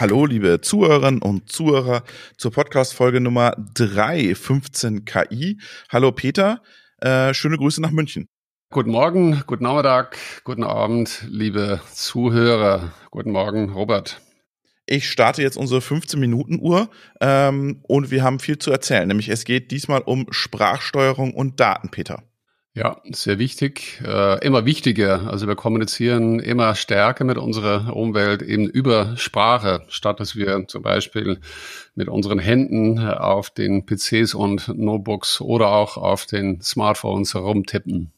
Hallo, liebe Zuhörerinnen und Zuhörer zur Podcast-Folge Nummer 315 KI. Hallo Peter, äh, schöne Grüße nach München. Guten Morgen, guten Nachmittag, guten Abend, liebe Zuhörer. Guten Morgen, Robert. Ich starte jetzt unsere 15-Minuten-Uhr ähm, und wir haben viel zu erzählen. Nämlich es geht diesmal um Sprachsteuerung und Daten, Peter. Ja, sehr wichtig, äh, immer wichtiger. Also wir kommunizieren immer stärker mit unserer Umwelt eben über Sprache, statt dass wir zum Beispiel mit unseren Händen auf den PCs und Notebooks oder auch auf den Smartphones herumtippen.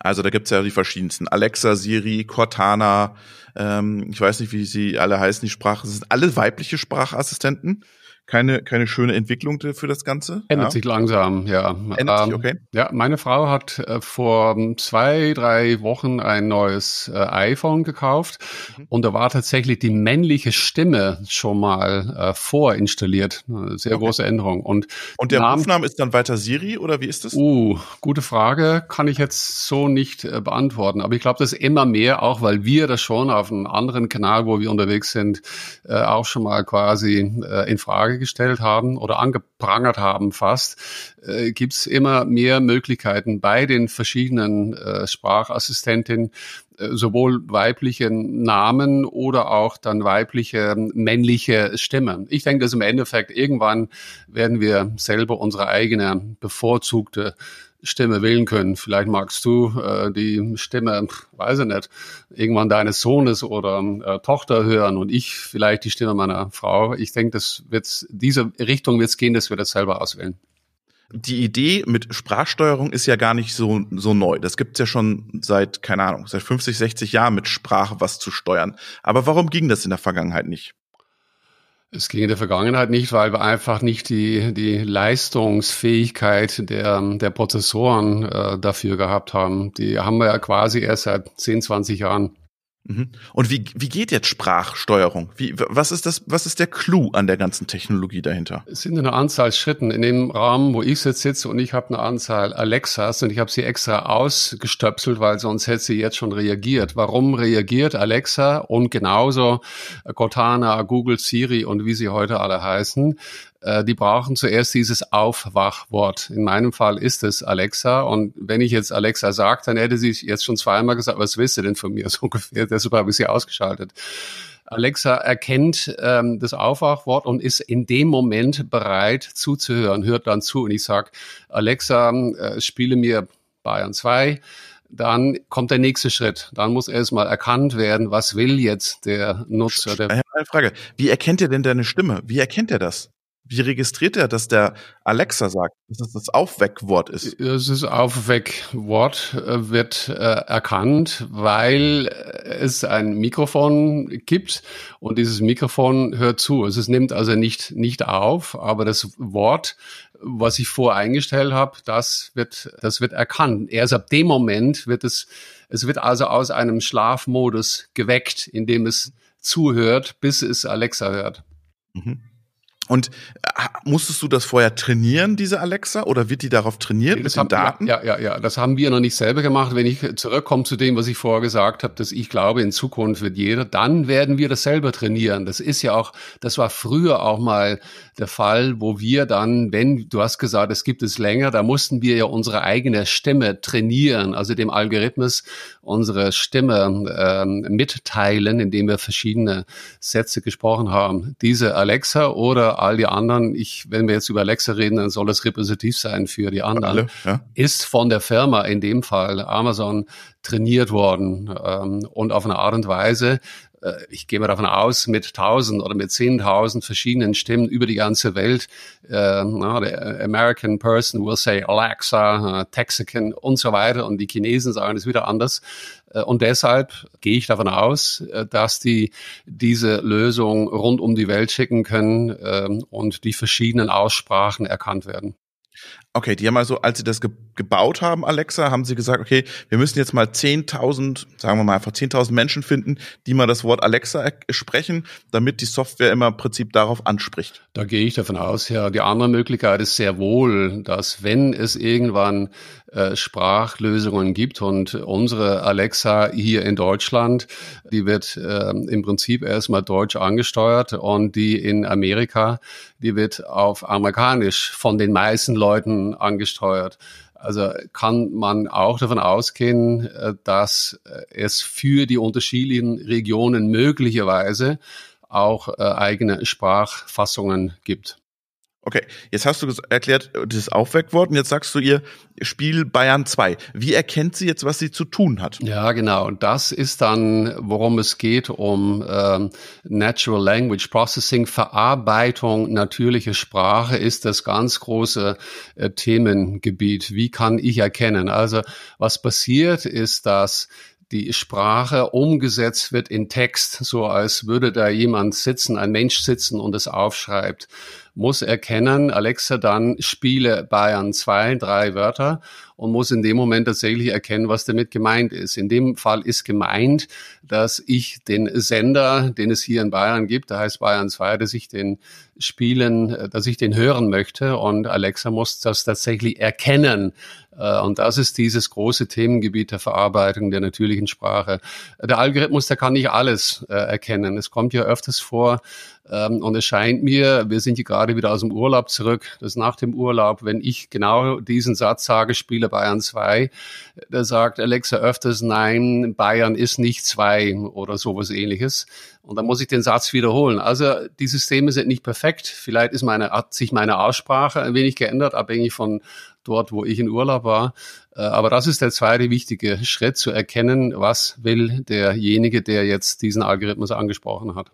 Also da gibt's ja die verschiedensten. Alexa, Siri, Cortana, ähm, ich weiß nicht, wie sie alle heißen, die Sprache. Das sind alle weibliche Sprachassistenten keine, keine schöne Entwicklung für das Ganze. Ändert ja. sich langsam, ja. Ändert ähm, sich, okay. Ja, meine Frau hat äh, vor zwei, drei Wochen ein neues äh, iPhone gekauft mhm. und da war tatsächlich die männliche Stimme schon mal äh, vorinstalliert. Eine sehr okay. große Änderung. Und, und der Namen, Rufname ist dann weiter Siri oder wie ist das? Uh, gute Frage. Kann ich jetzt so nicht äh, beantworten. Aber ich glaube, das ist immer mehr, auch weil wir das schon auf einem anderen Kanal, wo wir unterwegs sind, äh, auch schon mal quasi äh, in Frage Frage gestellt haben oder angeprangert haben fast, äh, gibt es immer mehr Möglichkeiten bei den verschiedenen äh, Sprachassistentinnen, äh, sowohl weibliche Namen oder auch dann weibliche männliche Stimmen. Ich denke, dass im Endeffekt irgendwann werden wir selber unsere eigene bevorzugte Stimme wählen können. Vielleicht magst du äh, die Stimme, weiß ich nicht, irgendwann deines Sohnes oder äh, Tochter hören und ich vielleicht die Stimme meiner Frau. Ich denke, das wird diese Richtung wird es gehen, dass wir das selber auswählen. Die Idee mit Sprachsteuerung ist ja gar nicht so, so neu. Das gibt's ja schon seit, keine Ahnung, seit 50, 60 Jahren mit Sprache was zu steuern. Aber warum ging das in der Vergangenheit nicht? Es ging in der Vergangenheit nicht, weil wir einfach nicht die, die Leistungsfähigkeit der, der Prozessoren äh, dafür gehabt haben. Die haben wir ja quasi erst seit 10, 20 Jahren. Mhm. Und wie, wie geht jetzt Sprachsteuerung? Wie, was ist das, was ist der Clou an der ganzen Technologie dahinter? Es sind eine Anzahl Schritten. In dem Rahmen, wo ich jetzt sitze und ich habe eine Anzahl Alexas und ich habe sie extra ausgestöpselt, weil sonst hätte sie jetzt schon reagiert. Warum reagiert Alexa und genauso Cortana, Google, Siri und wie sie heute alle heißen? Äh, die brauchen zuerst dieses Aufwachwort. In meinem Fall ist es Alexa. Und wenn ich jetzt Alexa sage, dann hätte sie jetzt schon zweimal gesagt, was willst du denn von mir so ungefähr? Deshalb habe ich sie ausgeschaltet. Alexa erkennt ähm, das Aufwachwort und ist in dem Moment bereit zuzuhören, hört dann zu. Und ich sage, Alexa, äh, spiele mir Bayern 2 dann kommt der nächste Schritt. Dann muss erstmal erkannt werden, was will jetzt der Nutzer. Der eine Frage. Wie erkennt er denn deine Stimme? Wie erkennt er das? Wie registriert er, dass der Alexa sagt, dass es das Aufweckwort ist? Das Aufweckwort äh, wird äh, erkannt, weil es ein Mikrofon gibt und dieses Mikrofon hört zu. Es nimmt also nicht, nicht auf, aber das Wort, was ich voreingestellt habe, das wird, das wird erkannt. Erst ab dem Moment wird es, es wird also aus einem Schlafmodus geweckt, in dem es zuhört, bis es Alexa hört. Mhm. Und äh, musstest du das vorher trainieren, diese Alexa, oder wird die darauf trainiert das mit haben, den Daten? Ja, ja, ja, das haben wir noch nicht selber gemacht. Wenn ich zurückkomme zu dem, was ich vorher gesagt habe, dass ich glaube, in Zukunft wird jeder, dann werden wir das selber trainieren. Das ist ja auch, das war früher auch mal der Fall, wo wir dann, wenn, du hast gesagt, es gibt es länger, da mussten wir ja unsere eigene Stimme trainieren, also dem Algorithmus unsere Stimme ähm, mitteilen, indem wir verschiedene Sätze gesprochen haben. Diese Alexa oder all die anderen, ich, wenn wir jetzt über Alexa reden, dann soll es repräsentativ sein für die anderen, alle, ja. ist von der Firma, in dem Fall Amazon, trainiert worden ähm, und auf eine Art und Weise, ich gehe mal davon aus, mit tausend oder mit zehntausend verschiedenen Stimmen über die ganze Welt. Äh, na, der American person will say Alexa, uh, Texican und so weiter und die Chinesen sagen es wieder anders. Äh, und deshalb gehe ich davon aus, äh, dass die diese Lösung rund um die Welt schicken können ähm, und die verschiedenen Aussprachen erkannt werden. Okay, die haben also, als sie das ge gebaut haben, Alexa, haben sie gesagt, okay, wir müssen jetzt mal 10.000, sagen wir mal einfach 10.000 Menschen finden, die mal das Wort Alexa sprechen, damit die Software immer im Prinzip darauf anspricht. Da gehe ich davon aus, ja. Die andere Möglichkeit ist sehr wohl, dass wenn es irgendwann äh, Sprachlösungen gibt und unsere Alexa hier in Deutschland, die wird äh, im Prinzip erstmal deutsch angesteuert und die in Amerika, die wird auf amerikanisch von den meisten Leuten angesteuert. Also kann man auch davon ausgehen, äh, dass es für die unterschiedlichen Regionen möglicherweise auch eigene Sprachfassungen gibt. Okay, jetzt hast du erklärt, dieses Aufweckwort und jetzt sagst du ihr Spiel Bayern 2. Wie erkennt sie jetzt, was sie zu tun hat? Ja, genau. Und das ist dann, worum es geht, um ähm, Natural Language Processing, Verarbeitung natürliche Sprache ist das ganz große äh, Themengebiet. Wie kann ich erkennen? Also was passiert ist, dass die Sprache umgesetzt wird in Text, so als würde da jemand sitzen, ein Mensch sitzen und es aufschreibt muss erkennen, Alexa dann spiele Bayern zwei, drei Wörter und muss in dem Moment tatsächlich erkennen, was damit gemeint ist. In dem Fall ist gemeint, dass ich den Sender, den es hier in Bayern gibt, der heißt Bayern 2, dass ich den spielen, dass ich den hören möchte und Alexa muss das tatsächlich erkennen. Äh, und das ist dieses große Themengebiet der Verarbeitung der natürlichen Sprache. Der Algorithmus, der kann nicht alles äh, erkennen. Es kommt ja öfters vor, ähm, und es scheint mir, wir sind hier gerade wieder aus dem Urlaub zurück, dass nach dem Urlaub, wenn ich genau diesen Satz sage, spiele Bayern 2, da sagt Alexa öfters, nein, Bayern ist nicht 2 oder sowas ähnliches. Und dann muss ich den Satz wiederholen. Also die Systeme sind nicht perfekt. Vielleicht ist meine, hat sich meine Aussprache ein wenig geändert, abhängig von dort, wo ich in Urlaub war. Äh, aber das ist der zweite wichtige Schritt, zu erkennen, was will derjenige, der jetzt diesen Algorithmus angesprochen hat.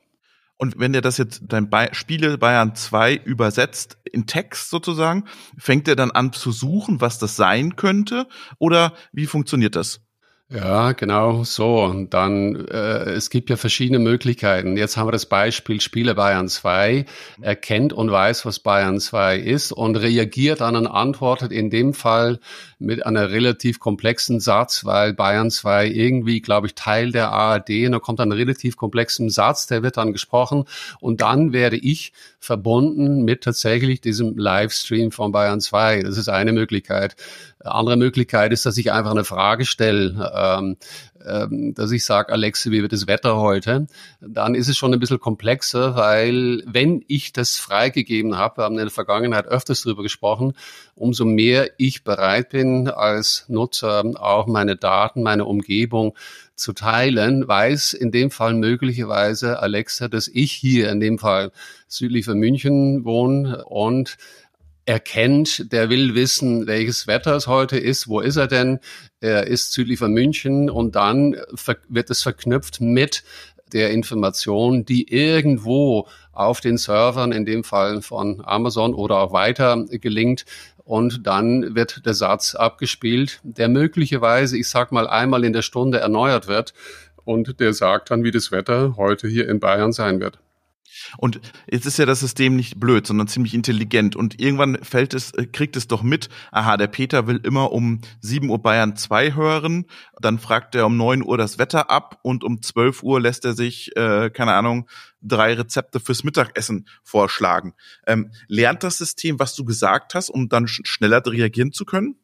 Und wenn der das jetzt dein Be Spiele Bayern 2 übersetzt in Text sozusagen, fängt er dann an zu suchen, was das sein könnte? Oder wie funktioniert das? Ja, genau so. Und dann, äh, es gibt ja verschiedene Möglichkeiten. Jetzt haben wir das Beispiel Spiele Bayern 2, erkennt und weiß, was Bayern 2 ist und reagiert dann und antwortet in dem Fall mit einer relativ komplexen Satz, weil Bayern 2 irgendwie, glaube ich, Teil der ARD und da kommt ein relativ komplexen Satz, der wird dann gesprochen und dann werde ich verbunden mit tatsächlich diesem Livestream von Bayern 2. Das ist eine Möglichkeit. Andere Möglichkeit ist, dass ich einfach eine Frage stelle, ähm, ähm, dass ich sage, Alexa, wie wird das Wetter heute? Dann ist es schon ein bisschen komplexer, weil wenn ich das freigegeben habe, wir haben in der Vergangenheit öfters darüber gesprochen, umso mehr ich bereit bin, als Nutzer auch meine Daten, meine Umgebung zu teilen, weiß in dem Fall möglicherweise Alexa, dass ich hier in dem Fall südlich von München wohne und erkennt, der will wissen, welches Wetter es heute ist, wo ist er denn? Er ist südlich von München und dann wird es verknüpft mit der Information, die irgendwo auf den Servern, in dem Fall von Amazon oder auch weiter gelingt. Und dann wird der Satz abgespielt, der möglicherweise, ich sag mal, einmal in der Stunde erneuert wird. Und der sagt dann, wie das Wetter heute hier in Bayern sein wird. Und jetzt ist ja das System nicht blöd, sondern ziemlich intelligent. Und irgendwann fällt es, äh, kriegt es doch mit, aha, der Peter will immer um 7 Uhr Bayern 2 hören, dann fragt er um 9 Uhr das Wetter ab und um 12 Uhr lässt er sich, äh, keine Ahnung, drei Rezepte fürs Mittagessen vorschlagen. Ähm, lernt das System, was du gesagt hast, um dann schneller reagieren zu können?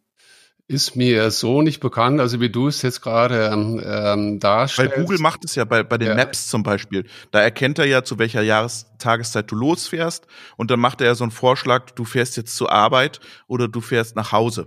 Ist mir so nicht bekannt, also wie du es jetzt gerade ähm, ähm darstellst. Weil Google macht es ja bei, bei den ja. Maps zum Beispiel. Da erkennt er ja, zu welcher Jahrestageszeit du losfährst und dann macht er ja so einen Vorschlag, du fährst jetzt zur Arbeit oder du fährst nach Hause.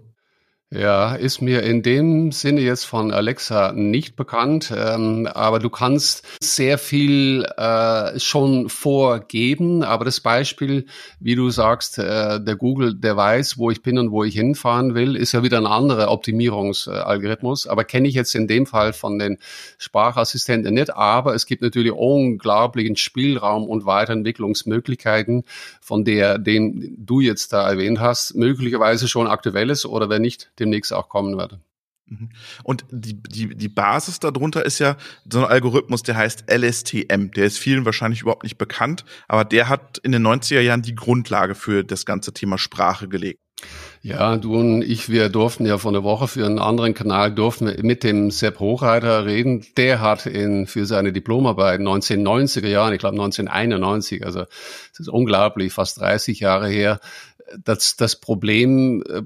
Ja, ist mir in dem Sinne jetzt von Alexa nicht bekannt, ähm, aber du kannst sehr viel äh, schon vorgeben. Aber das Beispiel, wie du sagst, äh, der Google, der weiß, wo ich bin und wo ich hinfahren will, ist ja wieder ein anderer Optimierungsalgorithmus. Aber kenne ich jetzt in dem Fall von den Sprachassistenten nicht. Aber es gibt natürlich unglaublichen Spielraum und Weiterentwicklungsmöglichkeiten, von der, den du jetzt da erwähnt hast, möglicherweise schon aktuell ist oder wenn nicht, demnächst auch kommen werde. Mhm. Und die, die, die Basis darunter ist ja so ein Algorithmus, der heißt LSTM. Der ist vielen wahrscheinlich überhaupt nicht bekannt, aber der hat in den 90er Jahren die Grundlage für das ganze Thema Sprache gelegt. Ja, du und ich, wir durften ja vor einer Woche für einen anderen Kanal durften wir mit dem Sepp Hochreiter reden. Der hat in, für seine Diplomarbeit 1990er Jahren, ich glaube 1991, also es ist unglaublich, fast 30 Jahre her, das, das Problem äh,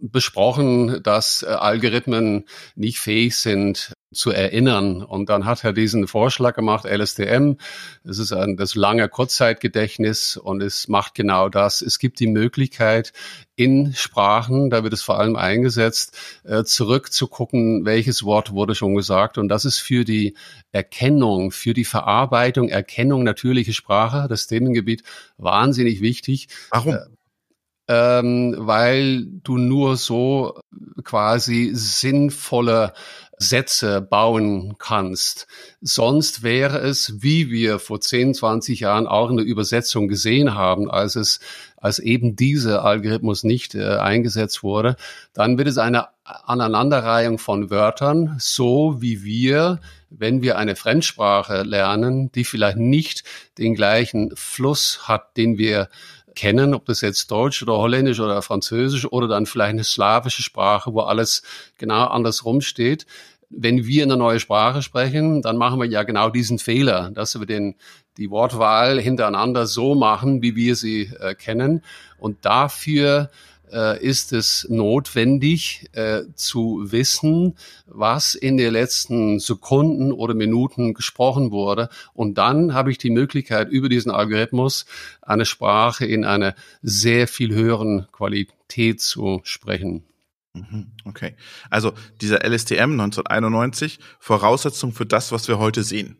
besprochen, dass äh, Algorithmen nicht fähig sind zu erinnern. Und dann hat er diesen Vorschlag gemacht, LSTM. Das ist ein, das lange Kurzzeitgedächtnis und es macht genau das. Es gibt die Möglichkeit, in Sprachen, da wird es vor allem eingesetzt, äh, zurückzugucken, welches Wort wurde schon gesagt. Und das ist für die Erkennung, für die Verarbeitung, Erkennung natürliche Sprache, das Themengebiet, wahnsinnig wichtig. Warum? ähm, weil du nur so quasi sinnvolle Sätze bauen kannst. Sonst wäre es, wie wir vor 10, 20 Jahren auch in der Übersetzung gesehen haben, als es, als eben dieser Algorithmus nicht äh, eingesetzt wurde, dann wird es eine Aneinanderreihung von Wörtern, so wie wir, wenn wir eine Fremdsprache lernen, die vielleicht nicht den gleichen Fluss hat, den wir kennen, ob das jetzt Deutsch oder Holländisch oder Französisch oder dann vielleicht eine slawische Sprache, wo alles genau andersrum steht. Wenn wir eine neue Sprache sprechen, dann machen wir ja genau diesen Fehler, dass wir den, die Wortwahl hintereinander so machen, wie wir sie äh, kennen. Und dafür äh, ist es notwendig äh, zu wissen, was in den letzten Sekunden oder Minuten gesprochen wurde. Und dann habe ich die Möglichkeit, über diesen Algorithmus eine Sprache in einer sehr viel höheren Qualität zu sprechen. Mhm, okay. Also dieser LSTM 1991, Voraussetzung für das, was wir heute sehen.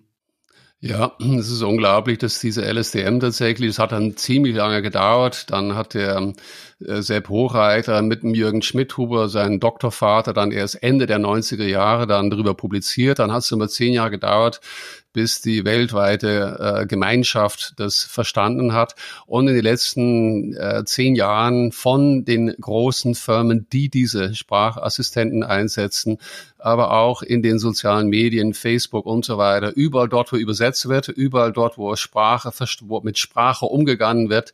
Ja, es ist unglaublich, dass diese LSDM tatsächlich, das hat dann ziemlich lange gedauert. Dann hat der äh, Sepp Hochreiter mit dem Jürgen Schmidhuber, seinen Doktorvater, dann erst Ende der 90er Jahre dann darüber publiziert. Dann hat es immer zehn Jahre gedauert, bis die weltweite äh, Gemeinschaft das verstanden hat. Und in den letzten äh, zehn Jahren von den großen Firmen, die diese Sprachassistenten einsetzen, aber auch in den sozialen Medien, Facebook und so weiter, überall dort, wo übersetzt wird, überall dort, wo Sprache, wo mit Sprache umgegangen wird,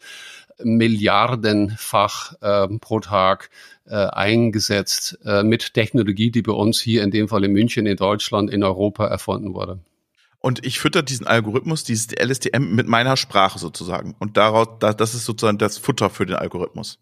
milliardenfach äh, pro Tag äh, eingesetzt äh, mit Technologie, die bei uns hier in dem Fall in München, in Deutschland, in Europa erfunden wurde und ich fütter diesen Algorithmus, dieses LSTM mit meiner Sprache sozusagen. Und daraus, das ist sozusagen das Futter für den Algorithmus.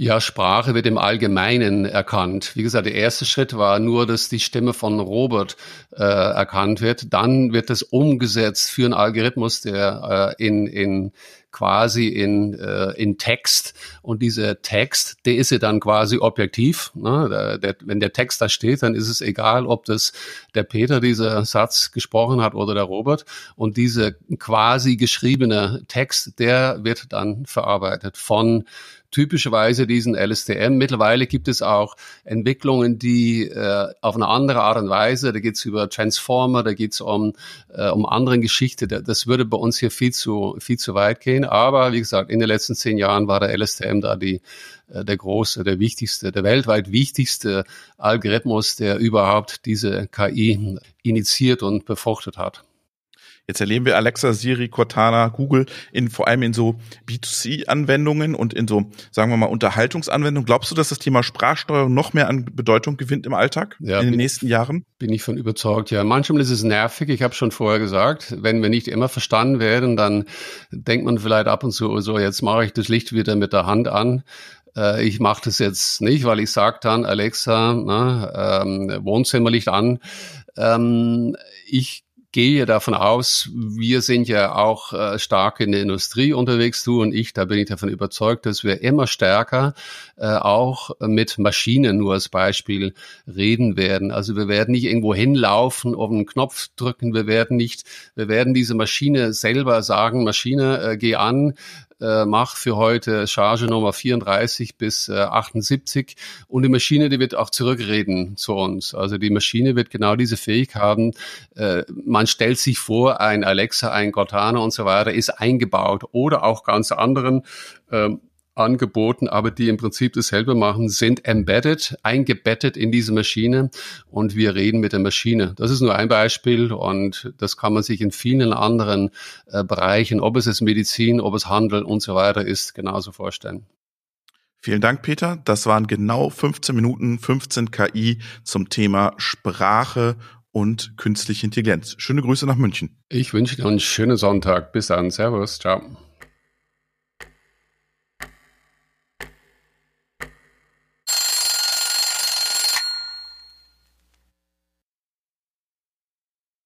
Ja, Sprache wird im Allgemeinen erkannt. Wie gesagt, der erste Schritt war nur, dass die Stimme von Robert äh, erkannt wird. Dann wird es umgesetzt für einen Algorithmus, der äh, in, in quasi in, äh, in Text und dieser Text, der ist ja dann quasi objektiv. Ne? Der, wenn der Text da steht, dann ist es egal, ob das der Peter dieser Satz gesprochen hat oder der Robert. Und dieser quasi geschriebene Text, der wird dann verarbeitet von typischerweise diesen LSTM. Mittlerweile gibt es auch Entwicklungen, die äh, auf eine andere Art und Weise, da geht es über Transformer, da geht es um, äh, um andere Geschichte. Das würde bei uns hier viel zu, viel zu weit gehen. Aber wie gesagt, in den letzten zehn Jahren war der LSTM da die äh, der große, der wichtigste, der weltweit wichtigste Algorithmus, der überhaupt diese KI initiiert und befruchtet hat. Jetzt erleben wir Alexa, Siri, Cortana, Google in vor allem in so B2C-Anwendungen und in so, sagen wir mal, Unterhaltungsanwendungen. Glaubst du, dass das Thema Sprachsteuerung noch mehr an Bedeutung gewinnt im Alltag ja, in den nächsten Jahren? Bin ich von überzeugt, ja. Manchmal ist es nervig, ich habe schon vorher gesagt, wenn wir nicht immer verstanden werden, dann denkt man vielleicht ab und zu, so jetzt mache ich das Licht wieder mit der Hand an äh, ich mache das jetzt nicht, weil ich sage dann, Alexa, na, ähm, Wohnzimmerlicht an. Ähm, ich gehe davon aus, wir sind ja auch äh, stark in der Industrie unterwegs, du und ich, da bin ich davon überzeugt, dass wir immer stärker äh, auch mit Maschinen nur als Beispiel reden werden. Also wir werden nicht irgendwo hinlaufen, auf einen Knopf drücken, wir werden nicht, wir werden diese Maschine selber sagen, Maschine, äh, geh an, äh, mach für heute Charge Nummer 34 bis äh, 78 und die Maschine, die wird auch zurückreden zu uns. Also die Maschine wird genau diese Fähigkeit haben. Äh, man stellt sich vor, ein Alexa, ein Cortana und so weiter ist eingebaut oder auch ganz anderen ähm, angeboten, aber die im Prinzip dasselbe machen, sind embedded, eingebettet in diese Maschine und wir reden mit der Maschine. Das ist nur ein Beispiel und das kann man sich in vielen anderen äh, Bereichen, ob es jetzt Medizin, ob es Handel und so weiter ist, genauso vorstellen. Vielen Dank, Peter. Das waren genau 15 Minuten, 15 KI zum Thema Sprache und künstliche Intelligenz. Schöne Grüße nach München. Ich wünsche dir einen schönen Sonntag. Bis dann. Servus. Ciao.